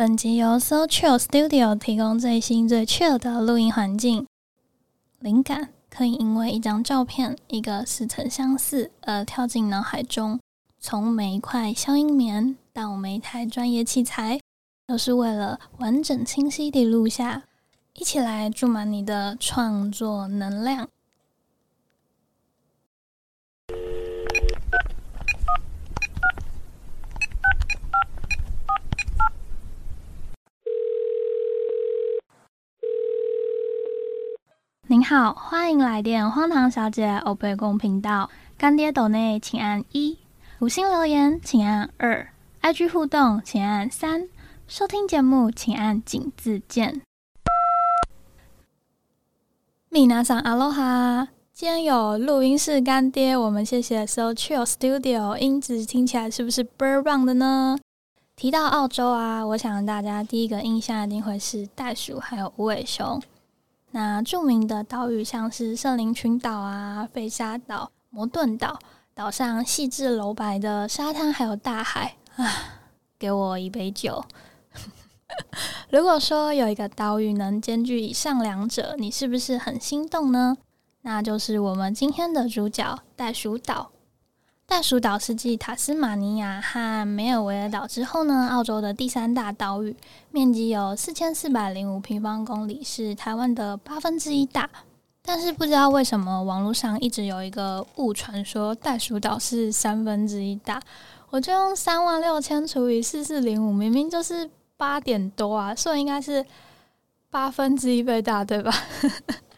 本集由 So Chill Studio 提供最新最 chill 的录音环境。灵感可以因为一张照片、一个似曾相似而跳进脑海中。从每一块消音棉到每一台专业器材，都是为了完整清晰地录下。一起来注满你的创作能量。您好，欢迎来电荒唐小姐欧贝公频道。干爹斗内，请按一；五星留言，请按二；IG 互动，请按三；收听节目，请按井字键。米娜桑阿罗哈，今天有录音室干爹，我们谢谢 So Chill Studio，音质听起来是不是倍儿棒的呢？提到澳洲啊，我想大家第一个印象一定会是袋鼠还有无尾熊。那著名的岛屿像是圣灵群岛啊、费沙岛、摩顿岛，岛上细致柔白的沙滩还有大海啊，给我一杯酒。如果说有一个岛屿能兼具以上两者，你是不是很心动呢？那就是我们今天的主角——袋鼠岛。袋鼠岛是继塔斯马尼亚和梅尔维尔岛之后呢，澳洲的第三大岛屿，面积有四千四百零五平方公里，是台湾的八分之一大。但是不知道为什么，网络上一直有一个误传，说袋鼠岛是三分之一大。我就用三万六千除以四四零五，明明就是八点多啊，所以应该是八分之一倍大，对吧？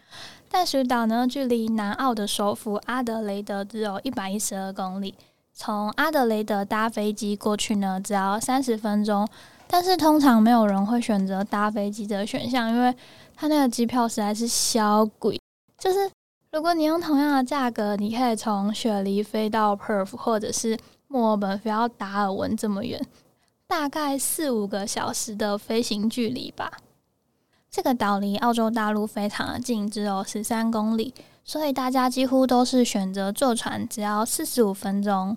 袋鼠岛呢，距离南澳的首府阿德雷德只有一百一十二公里。从阿德雷德搭飞机过去呢，只要三十分钟。但是通常没有人会选择搭飞机的选项，因为它那个机票实在是小贵。就是如果你用同样的价格，你可以从雪梨飞到 Perth，或者是墨尔本飞到达尔文这么远，大概四五个小时的飞行距离吧。这个岛离澳洲大陆非常的近，只有十三公里，所以大家几乎都是选择坐船，只要四十五分钟。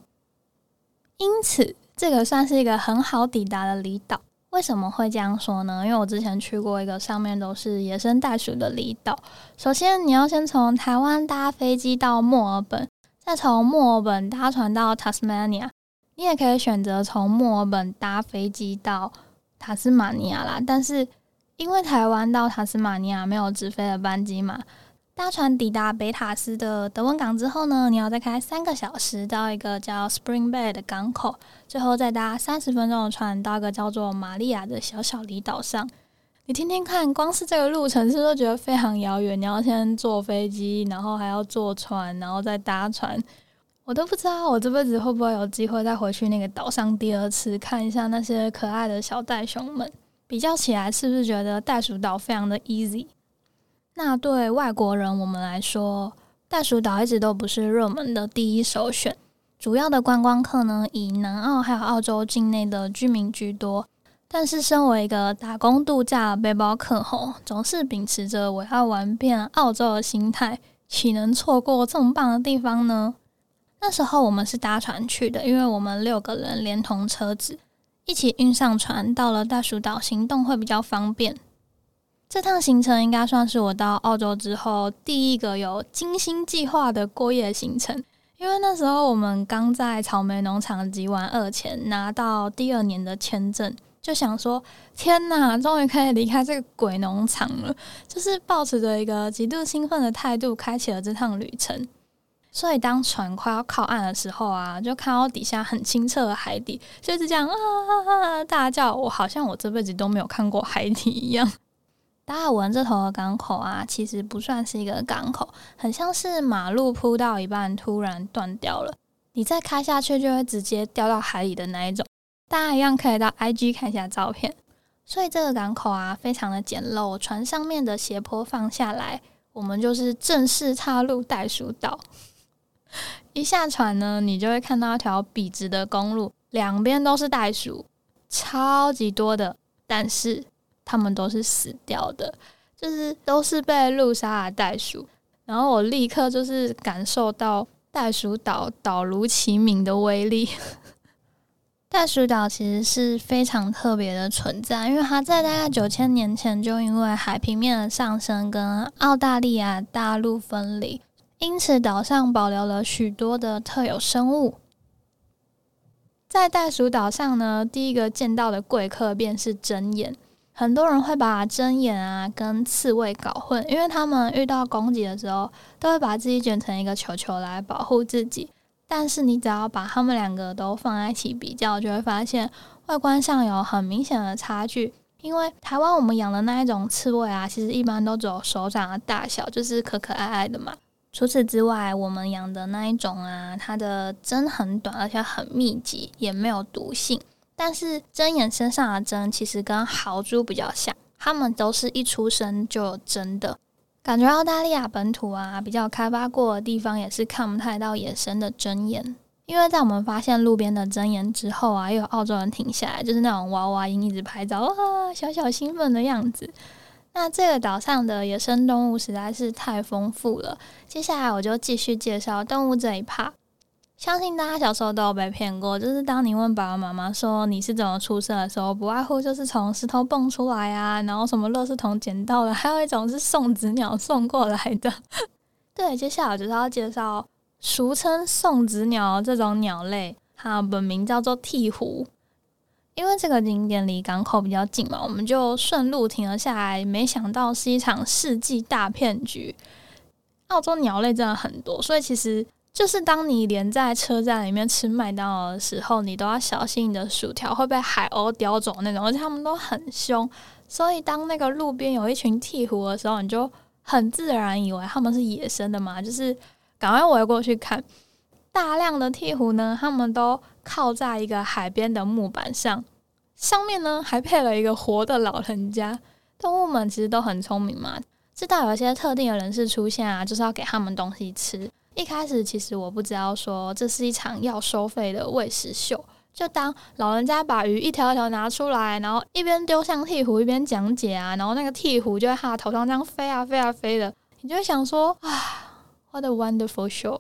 因此，这个算是一个很好抵达的离岛。为什么会这样说呢？因为我之前去过一个上面都是野生袋鼠的离岛。首先，你要先从台湾搭飞机到墨尔本，再从墨尔本搭船到塔斯马尼亚。你也可以选择从墨尔本搭飞机到塔斯马尼亚啦，但是。因为台湾到塔斯马尼亚没有直飞的班机嘛，搭船抵达北塔斯的德文港之后呢，你要再开三个小时到一个叫 Spring Bay 的港口，最后再搭三十分钟的船到一个叫做玛利亚的小小离岛上。你听听看，光是这个路程是不是觉得非常遥远？你要先坐飞机，然后还要坐船，然后再搭船，我都不知道我这辈子会不会有机会再回去那个岛上第二次看一下那些可爱的小袋熊们。比较起来，是不是觉得袋鼠岛非常的 easy？那对外国人我们来说，袋鼠岛一直都不是热门的第一首选。主要的观光客呢，以南澳还有澳洲境内的居民居多。但是，身为一个打工度假背包客吼，总是秉持着我要玩遍澳洲的心态，岂能错过这么棒的地方呢？那时候我们是搭船去的，因为我们六个人连同车子。一起运上船，到了大鼠岛，行动会比较方便。这趟行程应该算是我到澳洲之后第一个有精心计划的过夜行程。因为那时候我们刚在草莓农场集完二钱，拿到第二年的签证，就想说：天哪，终于可以离开这个鬼农场了！就是抱持着一个极度兴奋的态度，开启了这趟旅程。所以，当船快要靠岸的时候啊，就看到底下很清澈的海底，就是这样啊啊啊大叫。我好像我这辈子都没有看过海底一样。达尔文这头的港口啊，其实不算是一个港口，很像是马路铺到一半突然断掉了，你再开下去就会直接掉到海里的那一种。大家一样可以到 IG 看一下照片。所以这个港口啊，非常的简陋，船上面的斜坡放下来，我们就是正式踏入袋鼠岛。一下船呢，你就会看到一条笔直的公路，两边都是袋鼠，超级多的，但是它们都是死掉的，就是都是被路杀的袋鼠。然后我立刻就是感受到袋鼠岛岛如其名的威力。袋鼠岛其实是非常特别的存在，因为它在大概九千年前就因为海平面的上升跟澳大利亚大陆分离，因此岛上保留了许多的特有生物。在袋鼠岛上呢，第一个见到的贵客便是针眼。很多人会把针眼啊跟刺猬搞混，因为他们遇到攻击的时候，都会把自己卷成一个球球来保护自己。但是你只要把他们两个都放在一起比较，就会发现外观上有很明显的差距。因为台湾我们养的那一种刺猬啊，其实一般都只有手掌的大小，就是可可爱爱的嘛。除此之外，我们养的那一种啊，它的针很短，而且很密集，也没有毒性。但是针眼身上的针其实跟豪猪比较像，它们都是一出生就有针的。感觉澳大利亚本土啊比较开发过的地方也是看不太到野生的针眼，因为在我们发现路边的针眼之后啊，又有澳洲人停下来，就是那种娃娃音一直拍照，啊，小小兴奋的样子。那这个岛上的野生动物实在是太丰富了，接下来我就继续介绍动物这一 part。相信大家小时候都有被骗过，就是当你问爸爸妈妈说你是怎么出生的时候，不外乎就是从石头蹦出来啊，然后什么垃圾桶捡到的，还有一种是送子鸟送过来的。对，接下来就是要介绍俗称送子鸟这种鸟类，它本名叫做鹈鹕。因为这个景点离港口比较近嘛，我们就顺路停了下来。没想到是一场世纪大骗局。澳洲鸟类真的很多，所以其实。就是当你连在车站里面吃麦当劳的时候，你都要小心你的薯条会被海鸥叼走那种，而且它们都很凶。所以当那个路边有一群鹈鹕的时候，你就很自然以为它们是野生的嘛，就是赶快围过去看。大量的鹈鹕呢，它们都靠在一个海边的木板上，上面呢还配了一个活的老人家。动物们其实都很聪明嘛，知道有些特定的人士出现啊，就是要给他们东西吃。一开始其实我不知道说这是一场要收费的喂食秀，就当老人家把鱼一条一条拿出来，然后一边丢向鹈鹕一边讲解啊，然后那个鹈鹕就在他头上这样飞啊飞啊飞的，你就会想说啊，what a wonderful show，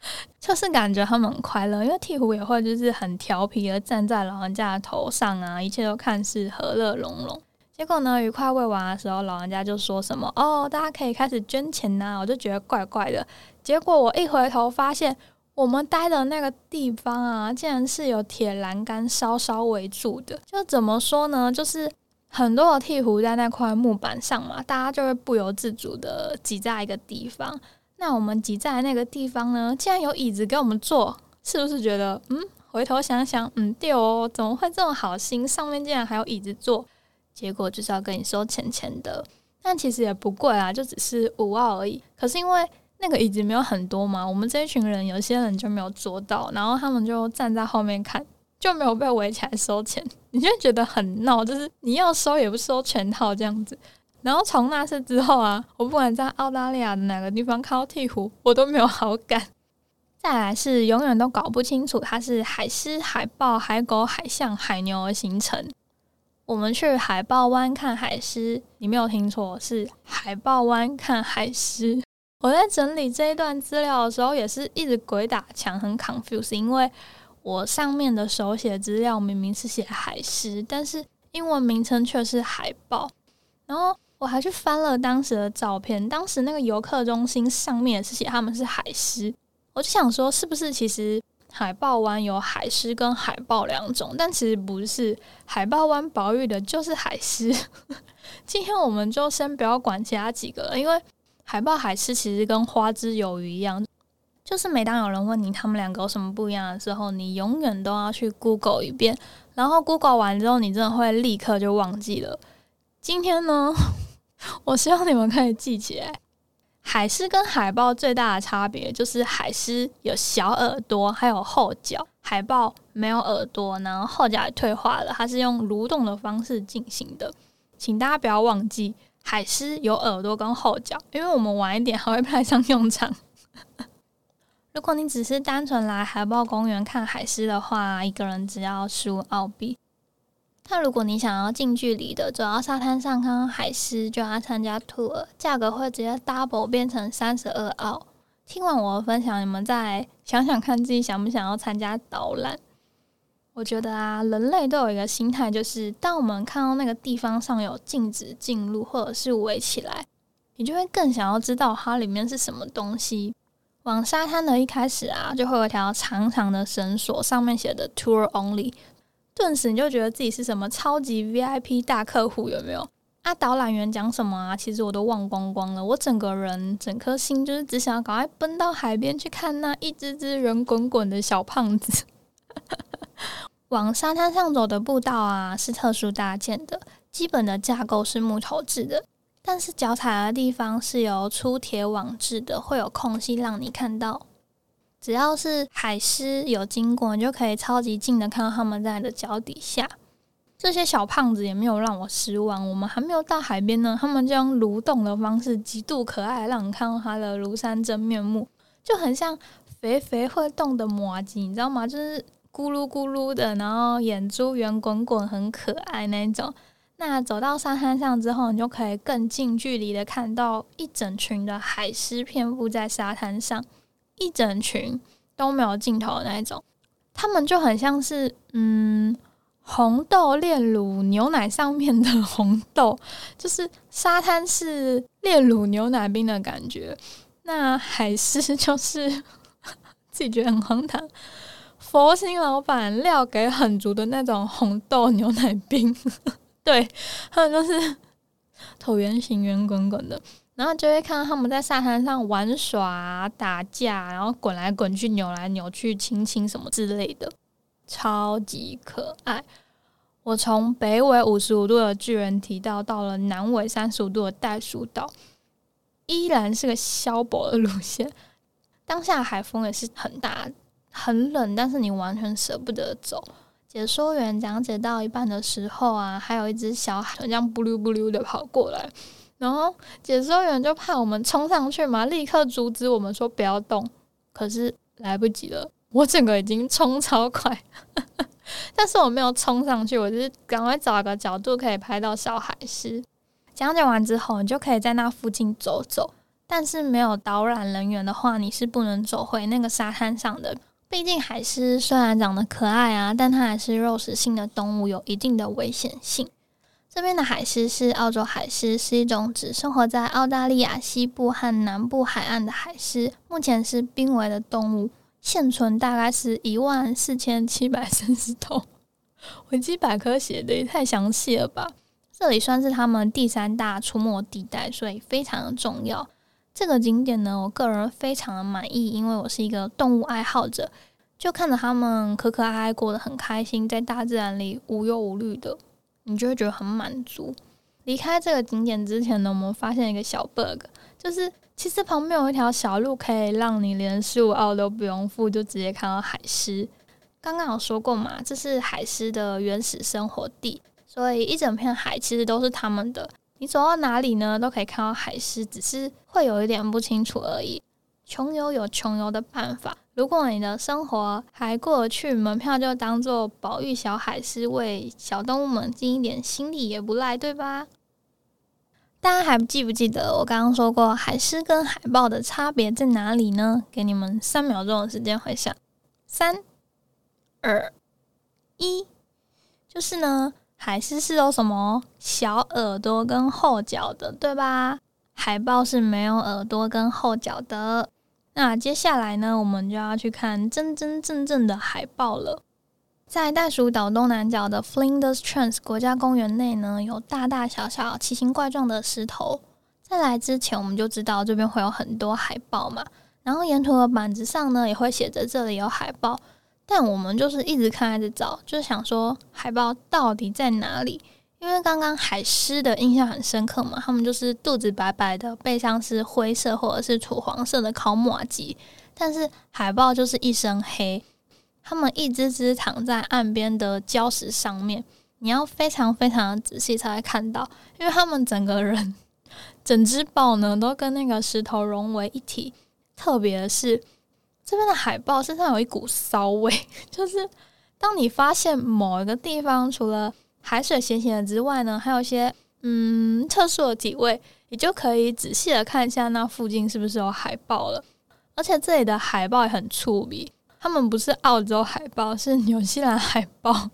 就是感觉他们很快乐，因为鹈鹕也会就是很调皮的站在老人家的头上啊，一切都看似和乐融融。结果呢，愉快喂完的时候，老人家就说什么哦，大家可以开始捐钱呐，我就觉得怪怪的。结果我一回头发现，我们待的那个地方啊，竟然是有铁栏杆稍稍围住的。就怎么说呢？就是很多的鹈鹕在那块木板上嘛，大家就会不由自主的挤在一个地方。那我们挤在那个地方呢，竟然有椅子给我们坐，是不是觉得嗯？回头想想，嗯，对哦，怎么会这么好心？上面竟然还有椅子坐，结果就是要跟你收钱钱的。但其实也不贵啊，就只是五澳而已。可是因为那个椅子没有很多嘛，我们这一群人有些人就没有坐到，然后他们就站在后面看，就没有被围起来收钱。你就觉得很闹，就是你要收也不收全套这样子。然后从那次之后啊，我不管在澳大利亚的哪个地方看到鹈鹕，我都没有好感。再来是永远都搞不清楚它是海狮、海豹、海狗、海象、海牛而形成。我们去海豹湾看海狮，你没有听错，是海豹湾看海狮。我在整理这一段资料的时候，也是一直鬼打墙，很 confuse，因为我上面的手写资料明明是写海狮，但是英文名称却是海豹。然后我还去翻了当时的照片，当时那个游客中心上面是写他们是海狮，我就想说，是不是其实海豹湾有海狮跟海豹两种？但其实不是，海豹湾保育的就是海狮。今天我们就先不要管其他几个了，因为。海豹、海狮其实跟花枝鱿鱼一样，就是每当有人问你他们两个有什么不一样的时候，你永远都要去 Google 一遍，然后 Google 完之后，你真的会立刻就忘记了。今天呢，我希望你们可以记起来，海狮跟海豹最大的差别就是海狮有小耳朵，还有后脚；海豹没有耳朵，然后后脚也退化了，它是用蠕动的方式进行的，请大家不要忘记。海狮有耳朵跟后脚，因为我们晚一点还会派上用场。如果你只是单纯来海豹公园看海狮的话，一个人只要十五澳币。那如果你想要近距离的走到沙滩上看海狮，就要参加 tour，价格会直接 double 变成三十二澳。听完我的分享，你们再想想看自己想不想要参加导览。我觉得啊，人类都有一个心态，就是当我们看到那个地方上有禁止进入或者是围起来，你就会更想要知道它里面是什么东西。往沙滩的一开始啊，就会有一条长长的绳索，上面写的 “Tour Only”，顿时你就觉得自己是什么超级 VIP 大客户，有没有？啊，导览员讲什么啊？其实我都忘光光了。我整个人、整颗心就是只想要赶快奔到海边去看那一只只圆滚滚的小胖子。往沙滩上走的步道啊，是特殊搭建的，基本的架构是木头制的，但是脚踩的地方是由粗铁网制的，会有空隙让你看到。只要是海狮有经过，你就可以超级近的看到它们在你的脚底下。这些小胖子也没有让我失望。我们还没有到海边呢，他们就用蠕动的方式，极度可爱，让你看到它的庐山真面目，就很像肥肥会动的摩鸡，你知道吗？就是咕噜咕噜的，然后眼珠圆滚滚，很可爱那种。那走到沙滩上之后，你就可以更近距离的看到一整群的海狮遍布在沙滩上，一整群都没有尽头的那一种。他们就很像是，嗯。红豆炼乳牛奶上面的红豆，就是沙滩是炼乳牛奶冰的感觉。那海狮就是 自己觉得很荒唐，佛心老板料给很足的那种红豆牛奶冰。对，他们就是椭圆形、圆滚滚的，然后就会看到他们在沙滩上玩耍、打架，然后滚来滚去、扭来扭去、亲亲什么之类的。超级可爱！我从北纬五十五度的巨人提到，到了南纬三十五度的袋鼠岛，依然是个消薄的路线。当下海风也是很大，很冷，但是你完全舍不得走。解说员讲解到一半的时候啊，还有一只小海豚这样不溜不溜的跑过来，然后解说员就怕我们冲上去嘛，立刻阻止我们说不要动。可是来不及了。我整个已经冲超快，但是我没有冲上去，我就是赶快找个角度可以拍到小海狮。讲解完之后，你就可以在那附近走走，但是没有导览人员的话，你是不能走回那个沙滩上的。毕竟海狮虽然长得可爱啊，但它还是肉食性的动物，有一定的危险性。这边的海狮是澳洲海狮，是一种只生活在澳大利亚西部和南部海岸的海狮，目前是濒危的动物。现存大概是一万四千七百三十头，维基百科写的也太详细了吧？这里算是他们第三大出没地带，所以非常的重要。这个景点呢，我个人非常的满意，因为我是一个动物爱好者，就看着他们可可爱爱过得很开心，在大自然里无忧无虑的，你就会觉得很满足。离开这个景点之前呢，我们发现一个小 bug，就是。其实旁边有一条小路，可以让你连十五澳都不用付，就直接看到海狮。刚刚有说过嘛，这是海狮的原始生活地，所以一整片海其实都是他们的。你走到哪里呢，都可以看到海狮，只是会有一点不清楚而已。穷游有穷游的办法，如果你的生活还过得去，门票就当做保育小海狮，为小动物们尽一点心力也不赖，对吧？大家还记不记得我刚刚说过海狮跟海豹的差别在哪里呢？给你们三秒钟的时间回想，三、二、一，就是呢，海狮是有什么小耳朵跟后脚的，对吧？海豹是没有耳朵跟后脚的。那接下来呢，我们就要去看真真正正的海豹了。在袋鼠岛东南角的 Flinders Trans 国家公园内呢，有大大小小、奇形怪状的石头。在来之前，我们就知道这边会有很多海豹嘛。然后沿途的板子上呢，也会写着这里有海豹。但我们就是一直看，一直找，就是想说海豹到底在哪里？因为刚刚海狮的印象很深刻嘛，他们就是肚子白白的，背上是灰色或者是土黄色的烤马吉，但是海豹就是一身黑。他们一只只躺在岸边的礁石上面，你要非常非常的仔细才会看到，因为他们整个人、整只豹呢都跟那个石头融为一体。特别是，这边的海豹身上有一股骚味，就是当你发现某一个地方除了海水咸咸的之外呢，还有一些嗯特殊的体味，你就可以仔细的看一下那附近是不是有海豹了。而且这里的海豹也很粗鄙。他们不是澳洲海豹，是纽西兰海豹。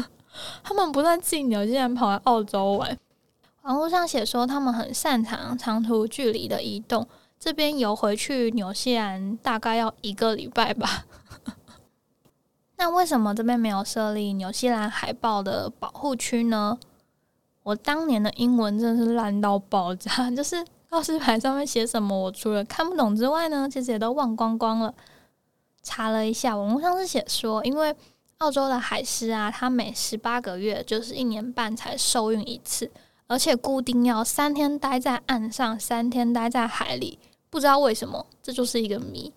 他们不但自己纽西兰跑来澳洲玩。网络上写说，他们很擅长长途距离的移动。这边游回去纽西兰大概要一个礼拜吧。那为什么这边没有设立纽西兰海豹的保护区呢？我当年的英文真的是烂到爆炸，就是告示牌上面写什么，我除了看不懂之外呢，其实也都忘光光了。查了一下，网络上是写说，因为澳洲的海狮啊，它每十八个月就是一年半才受孕一次，而且固定要三天待在岸上，三天待在海里，不知道为什么，这就是一个谜。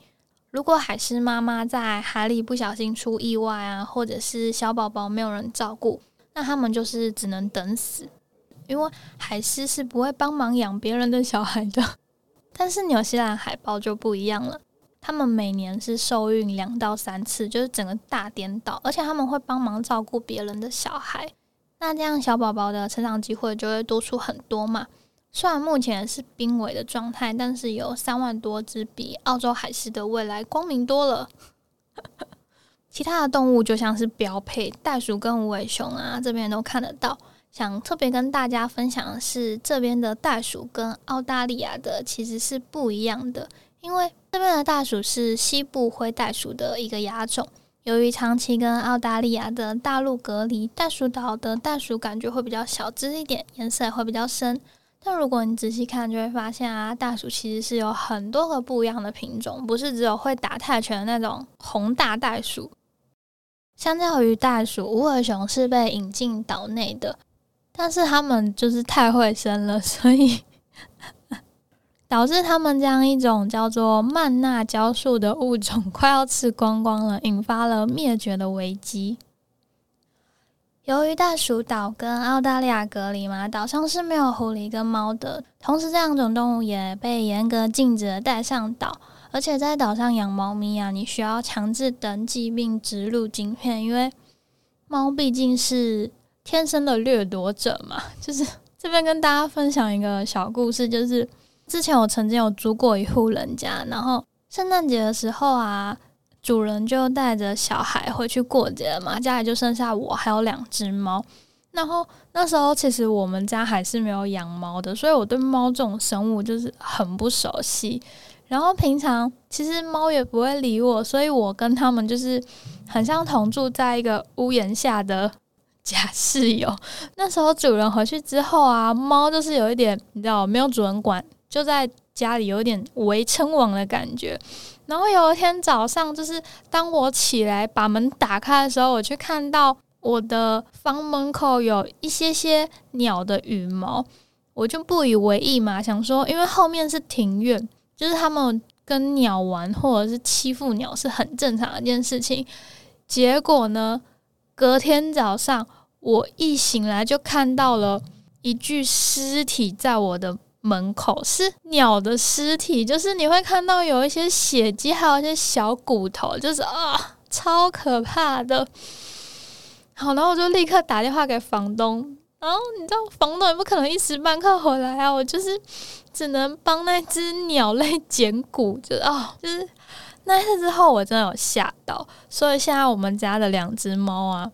如果海狮妈妈在海里不小心出意外啊，或者是小宝宝没有人照顾，那他们就是只能等死。因为海狮是不会帮忙养别人的小孩的，但是纽西兰海豹就不一样了，他们每年是受孕两到三次，就是整个大颠倒，而且他们会帮忙照顾别人的小孩，那这样小宝宝的成长机会就会多出很多嘛。虽然目前是濒危的状态，但是有三万多只，比澳洲海狮的未来光明多了。其他的动物就像是标配，袋鼠跟无尾熊啊，这边都看得到。想特别跟大家分享的是，这边的袋鼠跟澳大利亚的其实是不一样的，因为这边的袋鼠是西部灰袋鼠的一个亚种。由于长期跟澳大利亚的大陆隔离，袋鼠岛的袋鼠感觉会比较小只一点，颜色也会比较深。但如果你仔细看，就会发现啊，袋鼠其实是有很多个不一样的品种，不是只有会打泰拳的那种红大袋鼠。相较于袋鼠，无尾熊是被引进岛内的。但是他们就是太会生了，所以 导致他们这样一种叫做曼纳胶树的物种 快要吃光光了，引发了灭绝的危机。由于袋鼠岛跟澳大利亚隔离嘛，岛上是没有狐狸跟猫的，同时这两种动物也被严格禁止带上岛。而且在岛上养猫咪啊，你需要强制登记并植入晶片，因为猫毕竟是。天生的掠夺者嘛，就是这边跟大家分享一个小故事，就是之前我曾经有租过一户人家，然后圣诞节的时候啊，主人就带着小孩回去过节嘛，家里就剩下我还有两只猫，然后那时候其实我们家还是没有养猫的，所以我对猫这种生物就是很不熟悉，然后平常其实猫也不会理我，所以我跟他们就是很像同住在一个屋檐下的。假室友，那时候主人回去之后啊，猫就是有一点，你知道，没有主人管，就在家里有点围称王的感觉。然后有一天早上，就是当我起来把门打开的时候，我却看到我的房门口有一些些鸟的羽毛，我就不以为意嘛，想说因为后面是庭院，就是他们跟鸟玩或者是欺负鸟是很正常的一件事情。结果呢？隔天早上，我一醒来就看到了一具尸体在我的门口，是鸟的尸体，就是你会看到有一些血迹，还有一些小骨头，就是啊，超可怕的。好，然后我就立刻打电话给房东，然后你知道房东也不可能一时半刻回来啊，我就是只能帮那只鸟类捡骨，就啊，就是。那次之后，我真的有吓到，所以现在我们家的两只猫啊，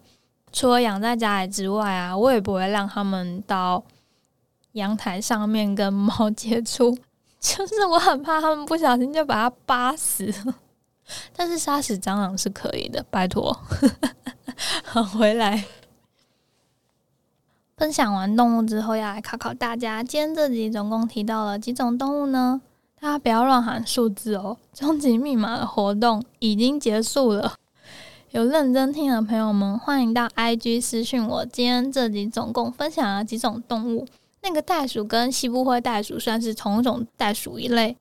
除了养在家里之外啊，我也不会让他们到阳台上面跟猫接触，就是我很怕他们不小心就把它扒死。但是杀死蟑螂是可以的，拜托。好，回来分享完动物之后，要来考考大家，今天这集总共提到了几种动物呢？大家不要乱喊数字哦！终极密码的活动已经结束了，有认真听的朋友们，欢迎到 IG 私讯我。今天这集总共分享了几种动物，那个袋鼠跟西部灰袋鼠算是同一种袋鼠一类，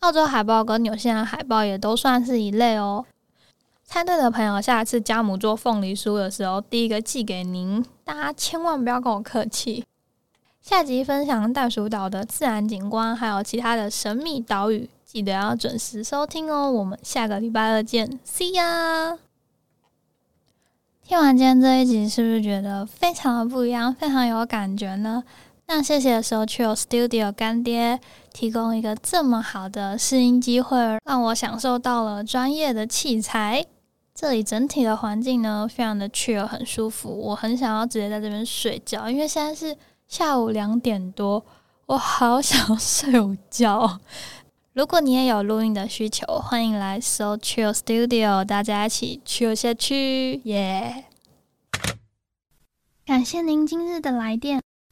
澳洲海豹跟纽西兰海豹也都算是一类哦。猜对的朋友，下次家母做凤梨酥的时候，第一个寄给您，大家千万不要跟我客气。下集分享袋鼠岛的自然景观，还有其他的神秘岛屿，记得要准时收听哦。我们下个礼拜二见，See ya！听完今天这一集，是不是觉得非常的不一样，非常有感觉呢？那谢谢 s o c h i l Studio 干爹提供一个这么好的试音机会，让我享受到了专业的器材。这里整体的环境呢，非常的 chill，很舒服。我很想要直接在这边睡觉，因为现在是下午两点多，我好想睡午觉。如果你也有录音的需求，欢迎来 So Chill Studio，大家一起 chill 下去，耶！感谢您今日的来电，